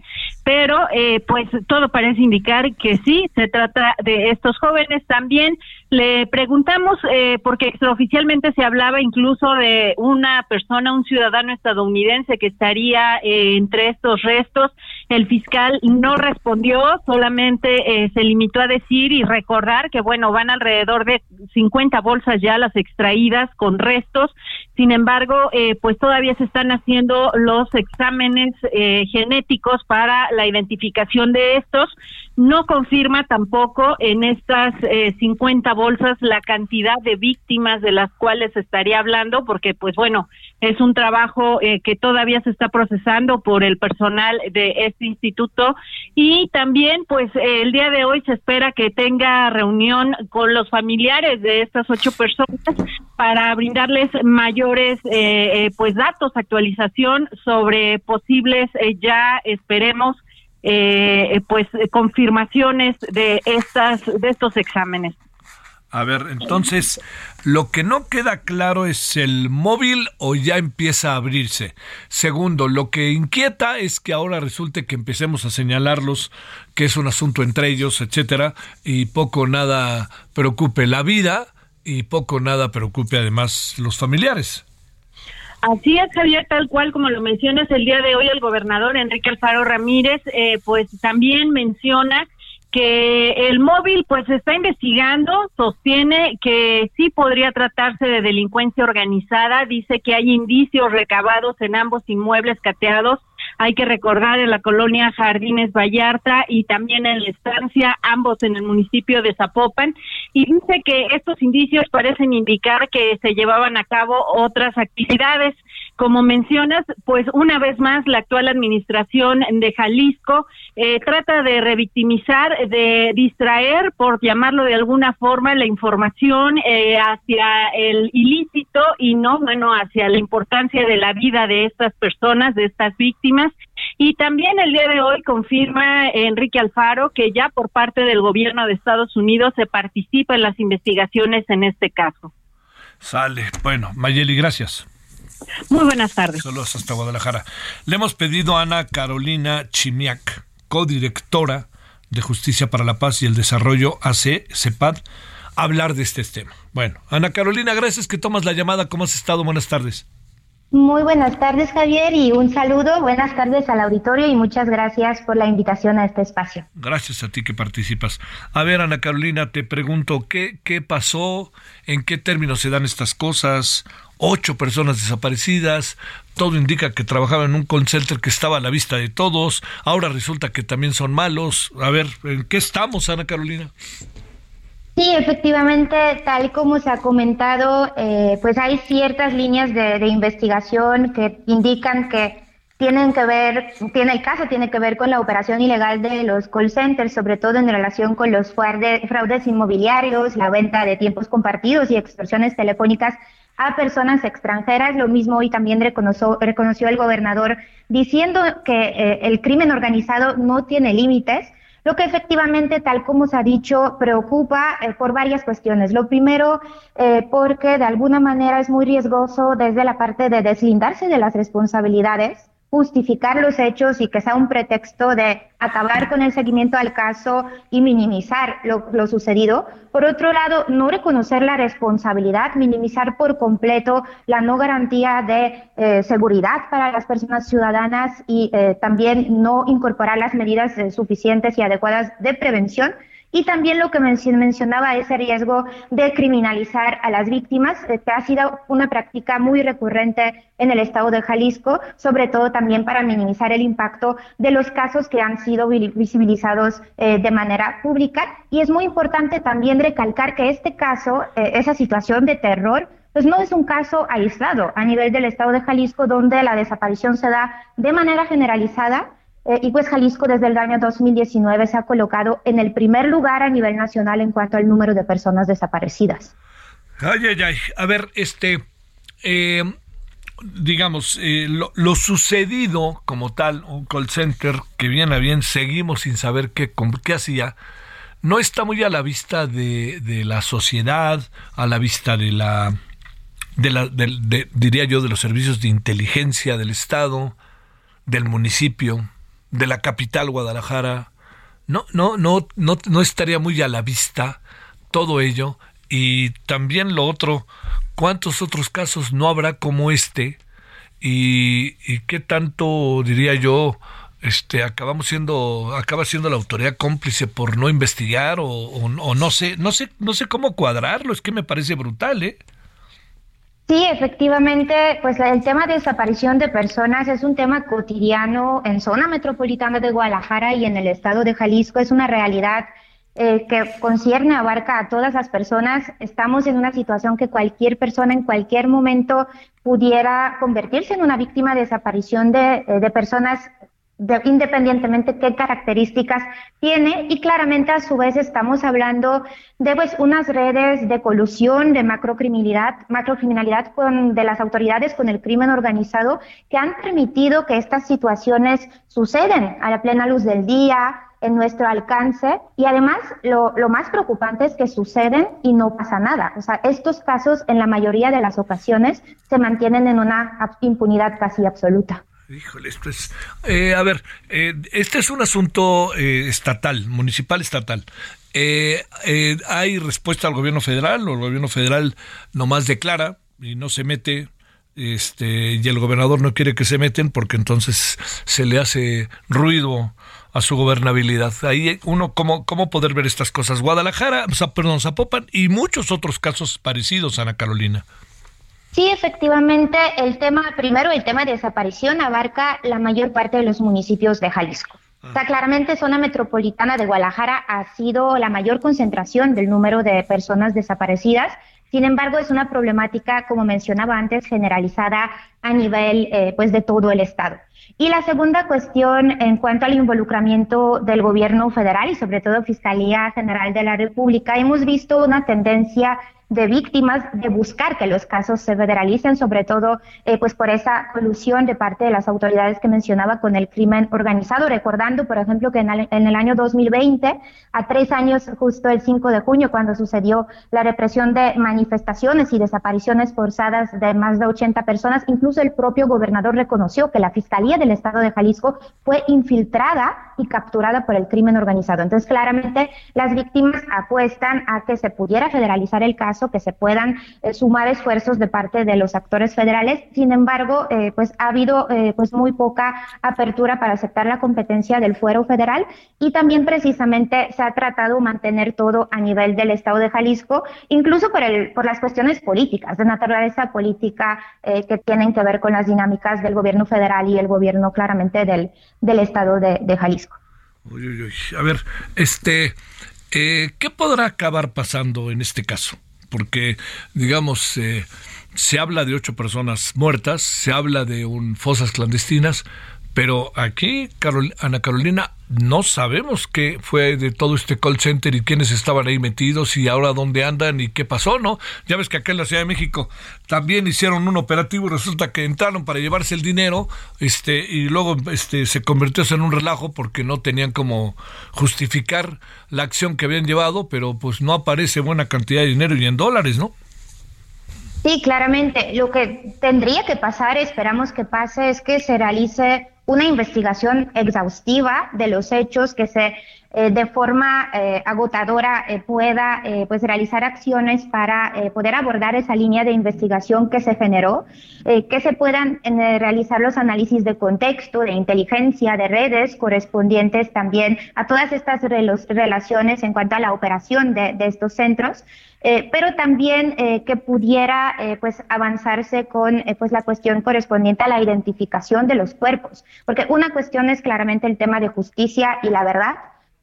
pero eh, pues todo parece indicar que sí, se trata de estos jóvenes. También le preguntamos, eh, porque extraoficialmente se hablaba incluso de una persona, un ciudadano estadounidense que estaría eh, entre estos restos. El fiscal no respondió, solamente eh, se limitó a decir y recordar que, bueno, van alrededor de 50 bolsas ya las extraídas con restos. Sin embargo, eh, pues todavía se están haciendo los exámenes eh, genéticos para la identificación de estos. No confirma tampoco en estas eh, 50 bolsas la cantidad de víctimas de las cuales estaría hablando, porque pues bueno, es un trabajo eh, que todavía se está procesando por el personal de este instituto. Y también pues eh, el día de hoy se espera que tenga reunión con los familiares de estas ocho personas para brindarles mayores eh, eh, pues datos, actualización sobre posibles ya esperemos eh, pues confirmaciones de estas de estos exámenes. A ver, entonces, lo que no queda claro es el móvil o ya empieza a abrirse. Segundo, lo que inquieta es que ahora resulte que empecemos a señalarlos que es un asunto entre ellos, etcétera, y poco o nada preocupe la vida y poco o nada preocupe además los familiares. Así es, Javier, tal cual como lo mencionas el día de hoy, el gobernador Enrique Alfaro Ramírez, eh, pues también menciona que el móvil pues está investigando, sostiene que sí podría tratarse de delincuencia organizada, dice que hay indicios recabados en ambos inmuebles cateados, hay que recordar en la colonia Jardines Vallarta y también en la estancia, ambos en el municipio de Zapopan, y dice que estos indicios parecen indicar que se llevaban a cabo otras actividades. Como mencionas, pues una vez más la actual administración de Jalisco eh, trata de revictimizar, de distraer, por llamarlo de alguna forma, la información eh, hacia el ilícito y no, bueno, hacia la importancia de la vida de estas personas, de estas víctimas. Y también el día de hoy confirma Enrique Alfaro que ya por parte del gobierno de Estados Unidos se participa en las investigaciones en este caso. Sale. Bueno, Mayeli, gracias. Muy buenas tardes. Saludos hasta Guadalajara. Le hemos pedido a Ana Carolina Chimiak, codirectora de Justicia para la Paz y el Desarrollo AC, CEPAD, hablar de este tema. Bueno, Ana Carolina, gracias que tomas la llamada. ¿Cómo has estado? Buenas tardes. Muy buenas tardes, Javier, y un saludo. Buenas tardes al auditorio y muchas gracias por la invitación a este espacio. Gracias a ti que participas. A ver, Ana Carolina, te pregunto, ¿qué, qué pasó? ¿En qué términos se dan estas cosas? Ocho personas desaparecidas, todo indica que trabajaban en un call center que estaba a la vista de todos, ahora resulta que también son malos. A ver, ¿en qué estamos, Ana Carolina? Sí, efectivamente, tal como se ha comentado, eh, pues hay ciertas líneas de, de investigación que indican que tienen que ver, tiene el caso tiene que ver con la operación ilegal de los call centers, sobre todo en relación con los fraude- fraudes inmobiliarios, la venta de tiempos compartidos y extorsiones telefónicas a personas extranjeras. Lo mismo hoy también reconoció, reconoció el gobernador diciendo que eh, el crimen organizado no tiene límites, lo que efectivamente, tal como se ha dicho, preocupa eh, por varias cuestiones. Lo primero, eh, porque de alguna manera es muy riesgoso desde la parte de deslindarse de las responsabilidades justificar los hechos y que sea un pretexto de acabar con el seguimiento al caso y minimizar lo, sucedido. Por otro lado, no reconocer la responsabilidad, minimizar por completo la no garantía de eh, seguridad para las personas ciudadanas y eh, también no incorporar las medidas eh, suficientes y adecuadas de prevención. Y también lo que menci- mencionaba ese riesgo de criminalizar a las víctimas, eh, que ha sido una práctica muy recurrente en el estado de Jalisco, sobre todo también para minimizar el impacto de los casos que han sido vi- visibilizados eh, de manera pública. Y es muy importante también recalcar que este caso, eh, esa situación de terror, pues no es un caso aislado a nivel del estado de Jalisco, donde la desaparición se da de manera generalizada eh, y pues Jalisco desde el año 2019 se ha colocado en el primer lugar a nivel nacional en cuanto al número de personas desaparecidas. Ay, ay, ay. A ver, este, eh, digamos, eh, lo, sucedido como tal, un call center que bien a bien seguimos sin saber qué, qué hacía, no está muy a la vista de, de la sociedad, a la vista de la, de la diría yo, de los servicios de inteligencia del Estado, del municipio, de la capital Guadalajara. No, no, no, no, no estaría muy a la vista todo ello. Y también lo otro, ¿cuántos otros casos no habrá como este? Y, y qué tanto, diría yo, este, acabamos siendo, acaba siendo la autoridad cómplice por no investigar o, o- o no sé, no sé, no sé cómo cuadrarlo, es que me parece brutal, ¿eh? Sí, efectivamente, pues el tema de desaparición de personas es un tema cotidiano en zona metropolitana de Guadalajara y en el estado de Jalisco. Es una realidad eh, que concierne, abarca a todas las personas. Estamos en una situación que cualquier persona en cualquier momento pudiera convertirse en una víctima de desaparición de, eh, de personas de- independientemente qué características tiene y claramente a su vez estamos hablando de pues unas redes de colusión de macrocriminalidad, macrocriminalidad con, de las autoridades con el crimen organizado que han permitido que estas situaciones suceden a la plena luz del día, en nuestro alcance y además lo, lo más preocupante es que suceden y no pasa nada. O sea, estos casos en la mayoría de las ocasiones se mantienen en una impunidad casi absoluta. Híjole, esto es... eh, a ver, eh, este es un asunto eh, estatal, municipal estatal. Eh, eh, ¿Hay respuesta al gobierno federal o el gobierno federal nomás declara y no se mete? Este, y el gobernador no quiere que se meten porque entonces se le hace ruido a su gobernabilidad. Ahí uno, ¿cómo, cómo poder ver estas cosas? Guadalajara, perdón, Zapopan y muchos otros casos parecidos, Ana Carolina. Sí, efectivamente, el tema, primero el tema de desaparición abarca la mayor parte de los municipios de Jalisco. O sea, claramente zona metropolitana de Guadalajara ha sido la mayor concentración del número de personas desaparecidas. Sin embargo, es una problemática, como mencionaba antes, generalizada a nivel eh, pues de todo el estado. Y la segunda cuestión en cuanto al involucramiento del gobierno federal y sobre todo Fiscalía General de la República, hemos visto una tendencia de víctimas de buscar que los casos se federalicen, sobre todo eh, pues por esa colusión de parte de las autoridades que mencionaba con el crimen organizado, recordando, por ejemplo, que en el, en el año 2020, a tres años, justo el 5 de junio, cuando sucedió la represión de manifestaciones y desapariciones forzadas de más de 80 personas, incluso el propio gobernador reconoció que la Fiscalía del Estado de Jalisco fue infiltrada y capturada por el crimen organizado. Entonces, claramente, las víctimas apuestan a que se pudiera federalizar el caso que se puedan eh, sumar esfuerzos de parte de los actores federales. Sin embargo, eh, pues ha habido eh, pues muy poca apertura para aceptar la competencia del fuero federal y también precisamente se ha tratado de mantener todo a nivel del Estado de Jalisco, incluso por, el, por las cuestiones políticas, de naturaleza política eh, que tienen que ver con las dinámicas del gobierno federal y el gobierno claramente del, del Estado de, Jalisco. Uy, uy, uy. A ver, este, ¿qué podrá acabar pasando en este caso? Porque, digamos, eh, se habla de ocho personas muertas, se habla de un fosas clandestinas, pero aquí, Ana Carolina, no sabemos qué fue de todo este call center y quiénes estaban ahí metidos y ahora dónde andan y qué pasó, ¿no? Ya ves que acá en la Ciudad de México también hicieron un operativo y resulta que entraron para llevarse el dinero, este, y luego este se convirtió en un relajo porque no tenían como justificar la acción que habían llevado, pero pues no aparece buena cantidad de dinero y en dólares, ¿no? Sí, claramente. Lo que tendría que pasar, esperamos que pase, es que se realice una investigación exhaustiva de los hechos que se eh, de forma eh, agotadora eh, pueda pues realizar acciones para poder abordar esa línea de investigación que se generó, que se puedan realizar los análisis de contexto, de inteligencia, de redes correspondientes también a todas estas relaciones en cuanto a la operación de, de estos centros. Pero también que pudiera pues avanzarse con pues la cuestión correspondiente a la identificación de los cuerpos, porque una cuestión es claramente el tema de justicia y la verdad,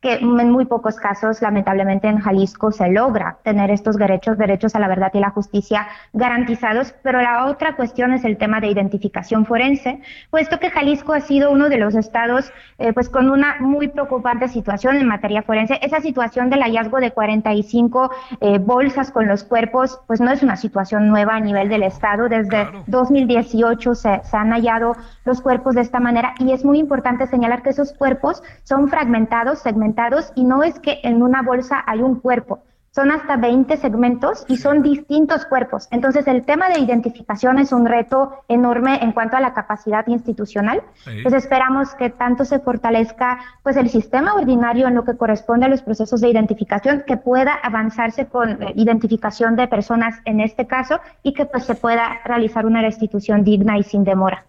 que en muy pocos casos, lamentablemente, en Jalisco se logra tener estos derechos, derechos a la verdad y la justicia garantizados, pero la otra cuestión es el tema de identificación forense, puesto que Jalisco ha sido uno de los estados eh, pues con una muy preocupante situación en materia forense. Esa situación del hallazgo de 45 eh, bolsas con los cuerpos, pues no es una situación nueva a nivel del estado. Desde 2018 se, se han hallado los cuerpos de esta manera y es muy importante señalar que esos cuerpos son fragmentados, segmentados, y no es que en una bolsa hay un cuerpo, son hasta 20 segmentos y son distintos cuerpos. Entonces el tema de identificación es un reto enorme en cuanto a la capacidad institucional. Pues esperamos que tanto se fortalezca pues el sistema ordinario en lo que corresponde a los procesos de identificación, que pueda avanzarse con eh, identificación de personas en este caso y que pues se pueda realizar una restitución digna y sin demora.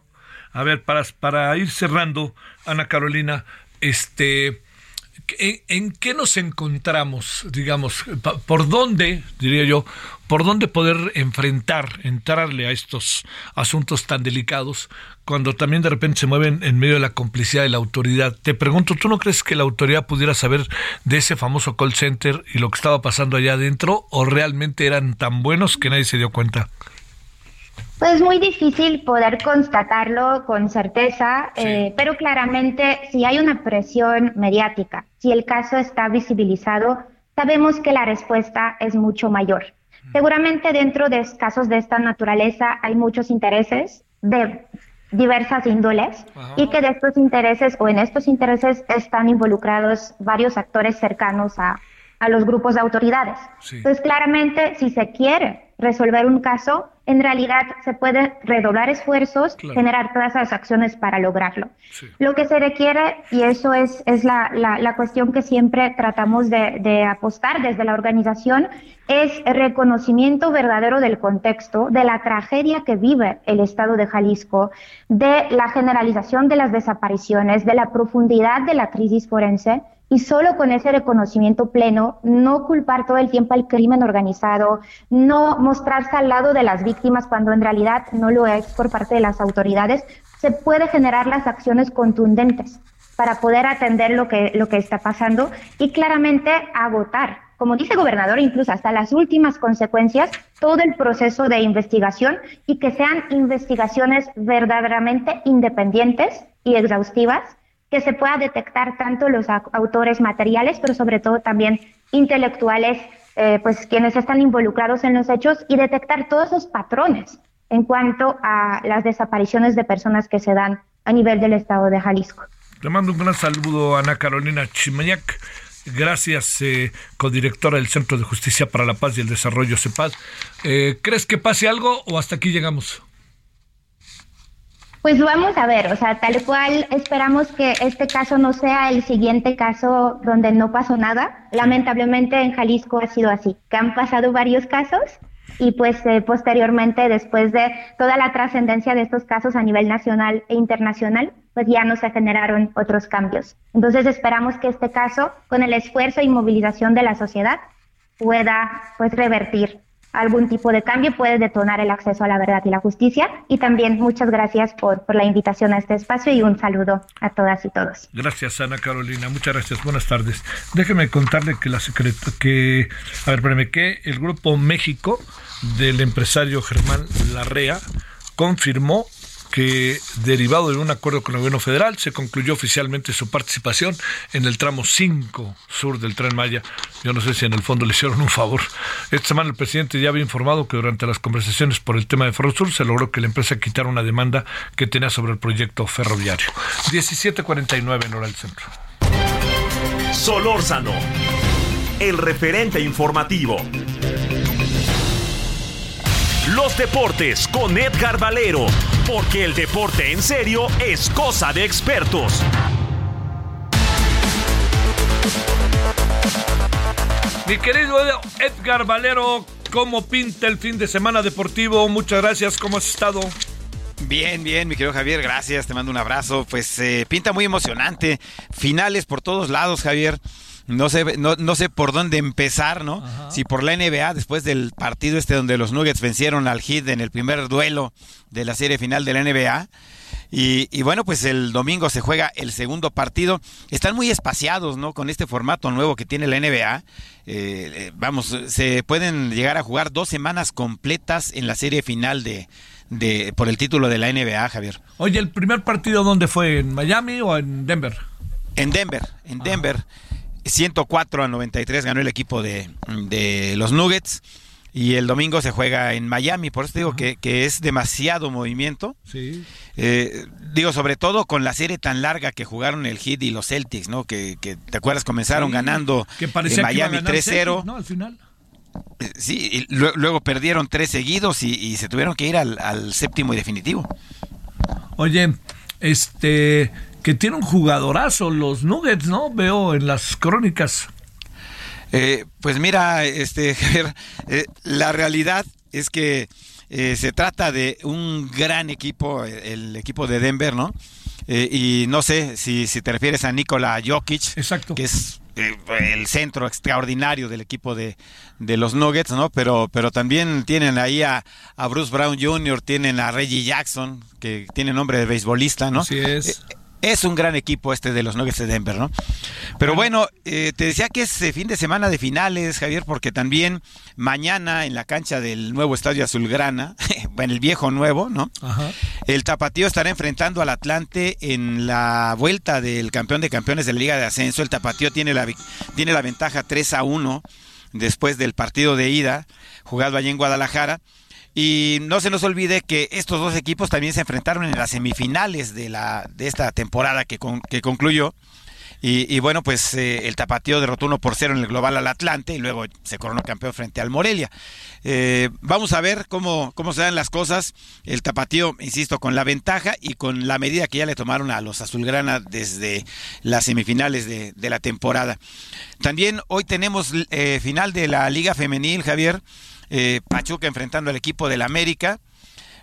A ver, para, para ir cerrando, Ana Carolina, este ¿En, qué nos encontramos, digamos, por dónde, diría yo, por dónde poder enfrentar, entrarle a estos asuntos tan delicados cuando también de repente se mueven en medio de la complicidad de la autoridad? Te pregunto, ¿tú no crees que la autoridad pudiera saber de ese famoso call center y lo que estaba pasando allá adentro o realmente eran tan buenos que nadie se dio cuenta? Pues muy difícil poder constatarlo con certeza, eh, pero claramente si hay una presión mediática, si el caso está visibilizado, sabemos que la respuesta es mucho mayor. Seguramente dentro de casos de esta naturaleza hay muchos intereses de diversas índoles y que de estos intereses o en estos intereses están involucrados varios actores cercanos a, a los grupos de autoridades. Entonces, claramente, si se quiere resolver un caso, en realidad se puede redoblar esfuerzos, generar todas las acciones para lograrlo. Lo que se requiere, y eso es, es la, la, cuestión que siempre tratamos de, de, apostar desde la organización, es el reconocimiento verdadero del contexto, de la tragedia que vive el Estado de Jalisco, de la generalización de las desapariciones, de la profundidad de la crisis forense y solo con ese reconocimiento pleno, no culpar todo el tiempo al crimen organizado, no mostrarse al lado de las víctimas cuando en realidad no lo es por parte de las autoridades, se puede generar las acciones contundentes para poder atender lo que, lo que está pasando y claramente agotar, como dice el gobernador, incluso hasta las últimas consecuencias, todo el proceso de investigación y que sean investigaciones verdaderamente independientes y exhaustivas que se pueda detectar tanto los autores materiales, pero sobre todo también intelectuales, eh, pues quienes están involucrados en los hechos y detectar todos esos patrones en cuanto a las desapariciones de personas que se dan a nivel del estado de Jalisco. Le mando un gran saludo a Ana Carolina Chimañac. Gracias, eh, codirectora del Centro de Justicia para la Paz y el Desarrollo CEPAD. Eh, ¿Crees que pase algo o hasta aquí llegamos? Pues vamos a ver, o sea, tal cual esperamos que este caso no sea el siguiente caso donde no pasó nada. Lamentablemente en Jalisco ha sido así, que han pasado varios casos y pues eh, posteriormente, después de toda la trascendencia de estos casos a nivel nacional e internacional, pues ya no se generaron otros cambios. Entonces esperamos que este caso, con el esfuerzo y movilización de la sociedad, pueda pues revertir algún tipo de cambio puede detonar el acceso a la verdad y la justicia. Y también muchas gracias por, por la invitación a este espacio y un saludo a todas y todos. Gracias, Ana Carolina. Muchas gracias. Buenas tardes. Déjeme contarle que la secret que a ver, espérame, que el grupo México del empresario Germán Larrea confirmó que derivado de un acuerdo con el gobierno federal se concluyó oficialmente su participación en el tramo 5 sur del tren Maya. Yo no sé si en el fondo le hicieron un favor. Esta semana el presidente ya había informado que durante las conversaciones por el tema de Ferrosur se logró que la empresa quitara una demanda que tenía sobre el proyecto ferroviario. 1749 en hora del centro. Solórzano, el referente informativo. Los deportes con Edgar Valero, porque el deporte en serio es cosa de expertos. Mi querido Edgar Valero, ¿cómo pinta el fin de semana deportivo? Muchas gracias, ¿cómo has estado? Bien, bien, mi querido Javier, gracias, te mando un abrazo. Pues eh, pinta muy emocionante. Finales por todos lados, Javier. No sé, no, no sé por dónde empezar, ¿no? Si por la NBA, después del partido este donde los Nuggets vencieron al Heat en el primer duelo de la serie final de la NBA. Y, y, bueno, pues el domingo se juega el segundo partido. Están muy espaciados, ¿no? Con este formato nuevo que tiene la NBA. Eh, eh, vamos, se pueden llegar a jugar dos semanas completas en la serie final de, de por el título de la NBA, Javier. Oye, ¿el primer partido dónde fue? ¿En Miami o en Denver? En Denver, en Denver. 104 a 93 ganó el equipo de, de, los Nuggets. Y el domingo se juega en Miami, por eso digo que, que, es demasiado movimiento. Sí. Eh, digo, sobre todo con la serie tan larga que jugaron el Heat y los Celtics, ¿no? Que, que ¿te acuerdas? Comenzaron sí, ganando que en Miami 3-0. ¿no? Al final. Sí, y luego, luego perdieron tres seguidos y, y, se tuvieron que ir al, al séptimo y definitivo. Oye, este que tiene un jugadorazo los Nuggets, ¿no? Veo en las crónicas. Eh, pues mira, este, Javier, eh, la realidad es que eh, se trata de un gran equipo, el equipo de Denver, ¿no? Eh, y no sé si, si te refieres a Nikola Jokic, Exacto. que es el centro extraordinario del equipo de, de, los Nuggets, ¿no? Pero, pero también tienen ahí a, a, Bruce Brown Jr., tienen a Reggie Jackson, que tiene nombre de beisbolista, ¿no? Así es. Eh, es un gran equipo este de los Nuggets de Denver, ¿no? Pero bueno, eh, te decía que es fin de semana de finales, Javier, porque también mañana en la cancha del nuevo Estadio Azulgrana, en el viejo nuevo, ¿no? Ajá. El Tapatío estará enfrentando al Atlante en la vuelta del campeón de campeones de la Liga de Ascenso. El Tapatío tiene la, tiene la ventaja 3 a 1 después del partido de ida jugado allí en Guadalajara. Y no se nos olvide que estos dos equipos también se enfrentaron en las semifinales de, la, de esta temporada que, con, que concluyó. Y, bueno, pues eh, el Tapatío derrotó uno por cero en el global al Atlante y luego se coronó campeón frente al Morelia. Eh, vamos a ver cómo, cómo se dan las cosas. El Tapatío, insisto, con la ventaja y con la medida que ya le tomaron a los Azulgrana desde las semifinales de, de la temporada. También hoy tenemos eh, final de la Liga Femenil, Javier. Eh, Pachuca enfrentando al equipo del América.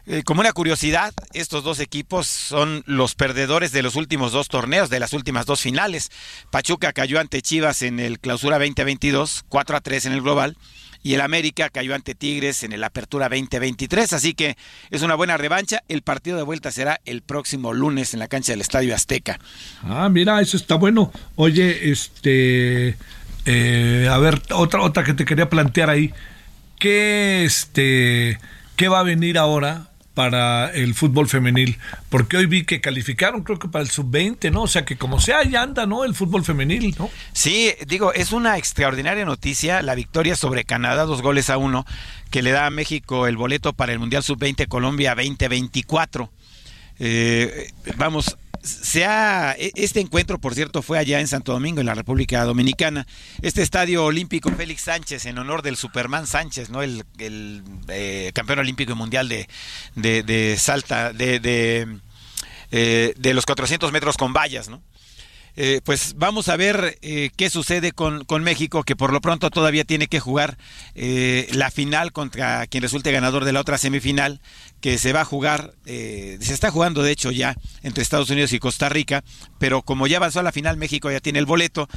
Eh, como una curiosidad, estos dos equipos son los perdedores de los últimos dos torneos, de las últimas dos finales. Pachuca cayó ante Chivas en el Clausura 2022, 4 a 3 en el global, y el América cayó ante Tigres en el Apertura 2023, así que es una buena revancha. El partido de vuelta será el próximo lunes en la cancha del Estadio Azteca. Ah, mira, eso está bueno. Oye, este, eh, a ver, otra, otra que te quería plantear ahí. ¿Qué, este, ¿Qué va a venir ahora para el fútbol femenil? Porque hoy vi que calificaron, creo que para el sub-20, ¿no? O sea que como sea, ya anda, ¿no? El fútbol femenil, ¿no? Sí, digo, es una extraordinaria noticia la victoria sobre Canadá, dos goles a uno, que le da a México el boleto para el Mundial Sub-20 Colombia 2024. Eh, vamos, se ha, este encuentro, por cierto, fue allá en Santo Domingo, en la República Dominicana. Este estadio olímpico Félix Sánchez, en honor del Superman Sánchez, ¿no? El, eh, campeón olímpico y mundial de, de, de salta, de, de, eh, de los 400 metros con vallas, ¿no? Eh, pues vamos a ver eh, qué sucede con, con, México, que por lo pronto todavía tiene que jugar eh, la final contra quien resulte ganador de la otra semifinal, que se va a jugar, se está jugando de hecho ya entre Estados Unidos y Costa Rica, pero como ya avanzó a la final, México ya tiene el boleto.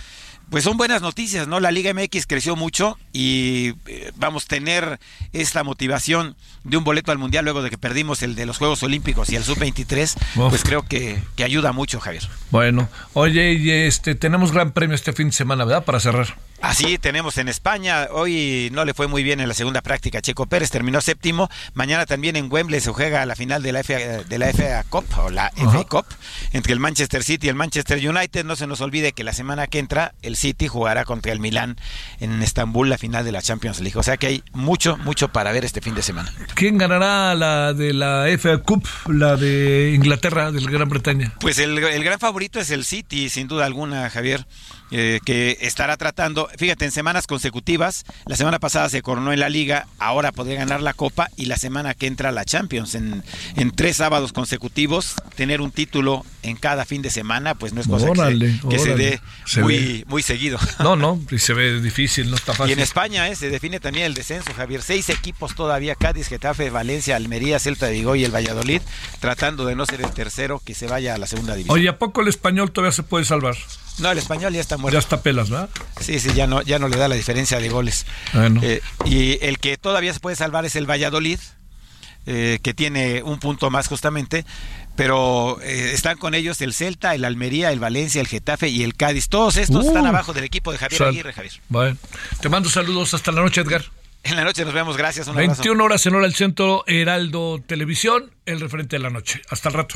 Pues son buenas noticias, ¿no? La Liga MX creció mucho y eh, vamos a tener esta motivación de un boleto al Mundial luego de que perdimos el de los Juegos Olímpicos y el Sub-23, Uf. pues creo que, que ayuda mucho, Javier. Bueno, oye, y este, tenemos gran premio este fin de semana, ¿verdad? Para cerrar. Así tenemos en España, hoy no le fue muy bien en la segunda práctica, Checo Pérez terminó séptimo, mañana también en Wembley se juega la final de la FA, de la FA Cup o la FA Cup entre el Manchester City y el Manchester United, no se nos olvide que la semana que entra el City jugará contra el Milán en Estambul la final de la Champions League, o sea que hay mucho, mucho para ver este fin de semana. ¿Quién ganará la de la FA Cup, la de Inglaterra, del Gran Bretaña? Pues el, el gran favorito es el City, sin duda alguna, Javier. Eh, que estará tratando, fíjate, en semanas consecutivas, la semana pasada se coronó en la liga, ahora podría ganar la copa y la semana que entra la Champions. En, en tres sábados consecutivos, tener un título en cada fin de semana, pues no es cosa Órale, que, se, que se dé Se muy, ve. muy seguido. No, no, y se ve difícil, no está Y fácil. en España eh, se define también el descenso, Javier. Seis equipos todavía, Cádiz, Getafe, Valencia, Almería, Celta de Vigo y el Valladolid, tratando de no ser el tercero que se vaya a la segunda división. Oye, ¿a poco el español todavía se puede salvar? No, el español ya está muerto. Ya está pelas, ¿verdad? Sí, sí, ya no, ya no le da la diferencia de goles. Bueno. Eh, y el que todavía se puede salvar es el Valladolid, eh, que tiene un punto más justamente, pero eh, están con ellos el Celta, el Almería, el Valencia, el Getafe y el Cádiz. Todos estos Uh. están abajo del equipo de Javier Sal- Aguirre, Javier. Bueno, te mando saludos hasta la noche, Edgar. En la noche nos vemos, gracias. Un abrazo. 21 horas en hora del centro, Heraldo Televisión, el referente de la noche. Hasta el rato.